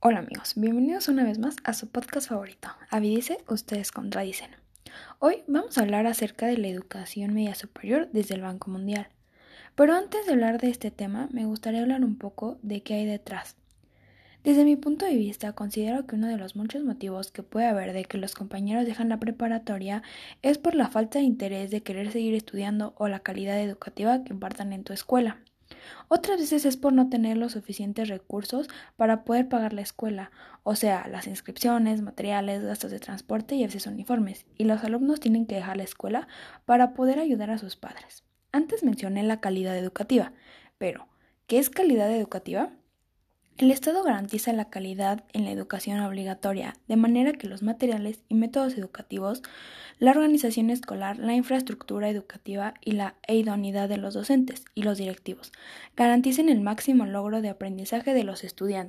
Hola amigos, bienvenidos una vez más a su podcast favorito, Avidice, ustedes contradicen. Hoy vamos a hablar acerca de la educación media superior desde el Banco Mundial. Pero antes de hablar de este tema, me gustaría hablar un poco de qué hay detrás. Desde mi punto de vista, considero que uno de los muchos motivos que puede haber de que los compañeros dejan la preparatoria es por la falta de interés de querer seguir estudiando o la calidad educativa que impartan en tu escuela. Otras veces es por no tener los suficientes recursos para poder pagar la escuela, o sea, las inscripciones, materiales, gastos de transporte y a veces uniformes, y los alumnos tienen que dejar la escuela para poder ayudar a sus padres. Antes mencioné la calidad educativa, pero ¿qué es calidad educativa? El Estado garantiza la calidad en la educación obligatoria, de manera que los materiales y métodos educativos, la organización escolar, la infraestructura educativa y la idoneidad de los docentes y los directivos garanticen el máximo logro de aprendizaje de los estudiantes.